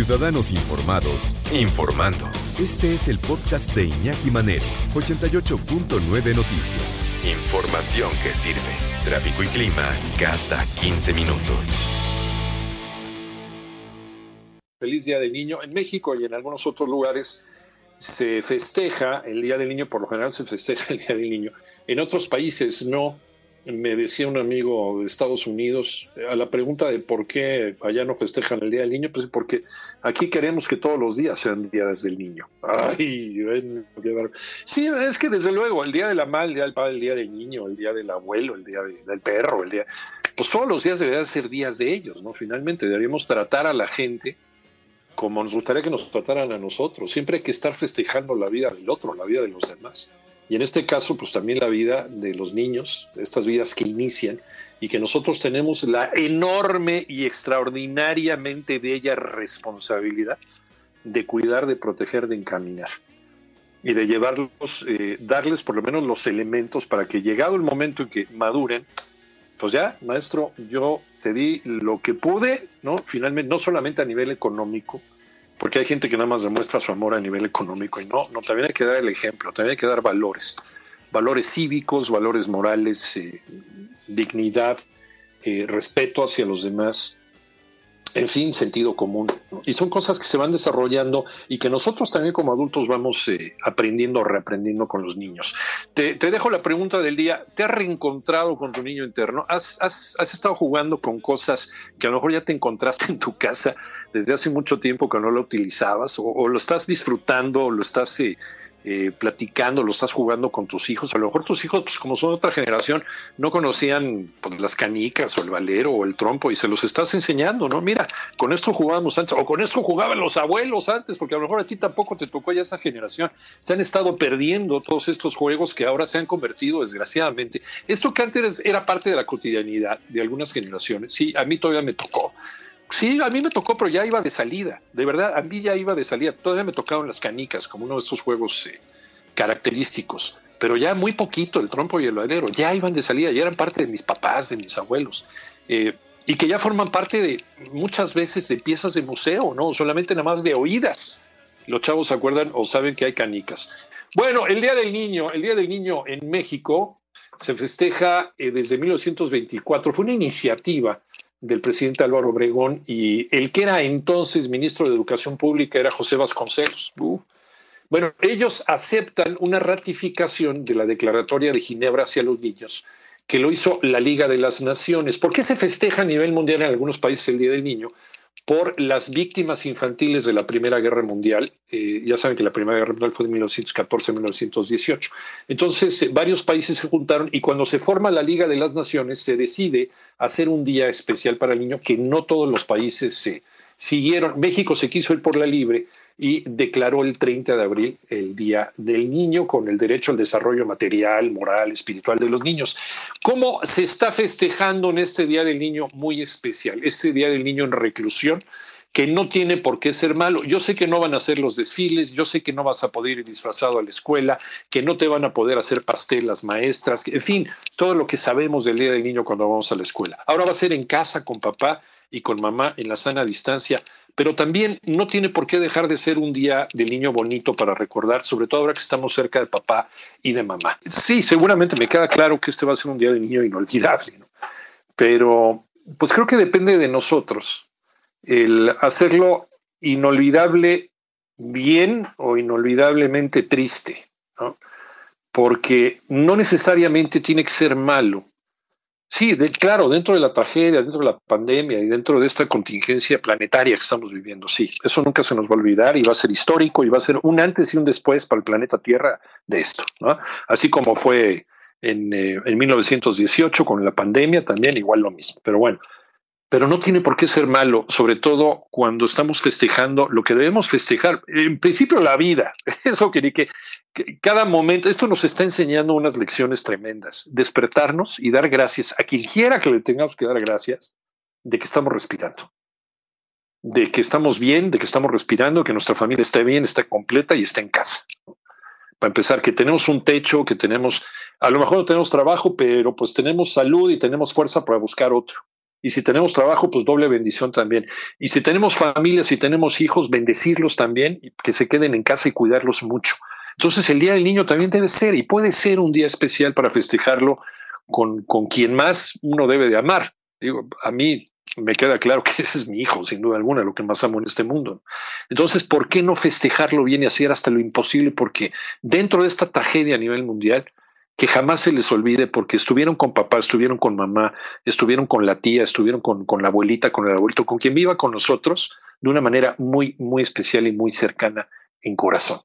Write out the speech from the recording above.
Ciudadanos Informados, informando. Este es el podcast de Iñaki Manero, 88.9 Noticias. Información que sirve. Tráfico y clima cada 15 minutos. Feliz Día del Niño. En México y en algunos otros lugares se festeja el Día del Niño, por lo general se festeja el Día del Niño. En otros países no me decía un amigo de Estados Unidos a la pregunta de por qué allá no festejan el Día del Niño, pues porque aquí queremos que todos los días sean días del niño. Ay, sí, es que desde luego el Día de la Madre, el Día del Padre, el Día del Niño, el Día del Abuelo, el Día del Perro, el Día... Pues todos los días deberían ser días de ellos, ¿no? Finalmente deberíamos tratar a la gente como nos gustaría que nos trataran a nosotros. Siempre hay que estar festejando la vida del otro, la vida de los demás. Y en este caso, pues también la vida de los niños, estas vidas que inician y que nosotros tenemos la enorme y extraordinariamente bella responsabilidad de cuidar, de proteger, de encaminar y de llevarlos, eh, darles por lo menos los elementos para que llegado el momento en que maduren, pues ya, maestro, yo te di lo que pude, ¿no? Finalmente, no solamente a nivel económico, porque hay gente que nada más demuestra su amor a nivel económico y no, no, también hay que dar el ejemplo, también hay que dar valores, valores cívicos, valores morales, eh, dignidad, eh, respeto hacia los demás, en fin, sentido común. Y son cosas que se van desarrollando y que nosotros también como adultos vamos eh, aprendiendo o reaprendiendo con los niños. Te, dejo la pregunta del día. ¿Te has reencontrado con tu niño interno? ¿Has, has, has estado jugando con cosas que a lo mejor ya te encontraste en tu casa desde hace mucho tiempo que no lo utilizabas? ¿O, lo estás disfrutando o lo estás... Eh, eh, platicando, lo estás jugando con tus hijos. A lo mejor tus hijos, pues como son otra generación, no conocían pues, las canicas o el valero o el trompo y se los estás enseñando, ¿no? Mira, con esto jugábamos antes, o con esto jugaban los abuelos antes, porque a lo mejor a ti tampoco te tocó ya esa generación. Se han estado perdiendo todos estos juegos que ahora se han convertido, desgraciadamente. Esto que antes era parte de la cotidianidad de algunas generaciones, sí, a mí todavía me tocó Sí, a mí me tocó, pero ya iba de salida. De verdad, a mí ya iba de salida. Todavía me tocaron las canicas, como uno de estos juegos eh, característicos. Pero ya muy poquito, el trompo y el valero, ya iban de salida, ya eran parte de mis papás, de mis abuelos. Eh, y que ya forman parte de muchas veces de piezas de museo, ¿no? Solamente nada más de oídas. Los chavos se acuerdan o saben que hay canicas. Bueno, el Día del Niño, el Día del Niño en México se festeja eh, desde 1924. Fue una iniciativa del presidente Álvaro Obregón y el que era entonces ministro de Educación Pública era José Vasconcelos. Bueno, ellos aceptan una ratificación de la Declaratoria de Ginebra hacia los niños, que lo hizo la Liga de las Naciones. ¿Por qué se festeja a nivel mundial en algunos países el Día del Niño? Por las víctimas infantiles de la Primera Guerra Mundial. Eh, ya saben que la Primera Guerra Mundial fue de 1914 a 1918. Entonces, eh, varios países se juntaron y cuando se forma la Liga de las Naciones, se decide hacer un día especial para el niño que no todos los países se siguieron. México se quiso ir por la libre y declaró el 30 de abril el Día del Niño con el derecho al desarrollo material, moral, espiritual de los niños. ¿Cómo se está festejando en este Día del Niño muy especial? Este Día del Niño en reclusión que no tiene por qué ser malo. Yo sé que no van a hacer los desfiles, yo sé que no vas a poder ir disfrazado a la escuela, que no te van a poder hacer pastelas maestras, en fin, todo lo que sabemos del Día del Niño cuando vamos a la escuela. Ahora va a ser en casa con papá y con mamá en la sana distancia, pero también no tiene por qué dejar de ser un día del niño bonito para recordar, sobre todo ahora que estamos cerca de papá y de mamá. Sí, seguramente me queda claro que este va a ser un día del niño inolvidable, pero pues creo que depende de nosotros el hacerlo inolvidable bien o inolvidablemente triste, porque no necesariamente tiene que ser malo Sí, claro, dentro de la tragedia, dentro de la pandemia y dentro de esta contingencia planetaria que estamos viviendo, sí, eso nunca se nos va a olvidar y va a ser histórico y va a ser un antes y un después para el planeta Tierra de esto, ¿no? Así como fue en, eh, en 1918 con la pandemia, también igual lo mismo. Pero bueno, pero no tiene por qué ser malo, sobre todo cuando estamos festejando lo que debemos festejar. En principio, la vida. Eso que, que, que cada momento, esto nos está enseñando unas lecciones tremendas. Despertarnos y dar gracias a quien quiera que le tengamos que dar gracias de que estamos respirando, de que estamos bien, de que estamos respirando, que nuestra familia está bien, está completa y está en casa. Para empezar, que tenemos un techo, que tenemos, a lo mejor no tenemos trabajo, pero pues tenemos salud y tenemos fuerza para buscar otro Y si tenemos trabajo, pues doble bendición también. Y si tenemos familia, si tenemos hijos, bendecirlos también, que se queden en casa y cuidarlos mucho. Entonces el Día del Niño también debe ser y puede ser un día especial para festejarlo con, con quien más uno debe de amar. Digo, a mí me queda claro que ese es mi hijo, sin duda alguna, lo que más amo en este mundo. Entonces, ¿por qué no festejarlo bien y hacer hasta lo imposible? Porque dentro de esta tragedia a nivel mundial, que jamás se les olvide porque estuvieron con papá, estuvieron con mamá, estuvieron con la tía, estuvieron con, con la abuelita, con el abuelito, con quien viva con nosotros de una manera muy, muy especial y muy cercana en corazón.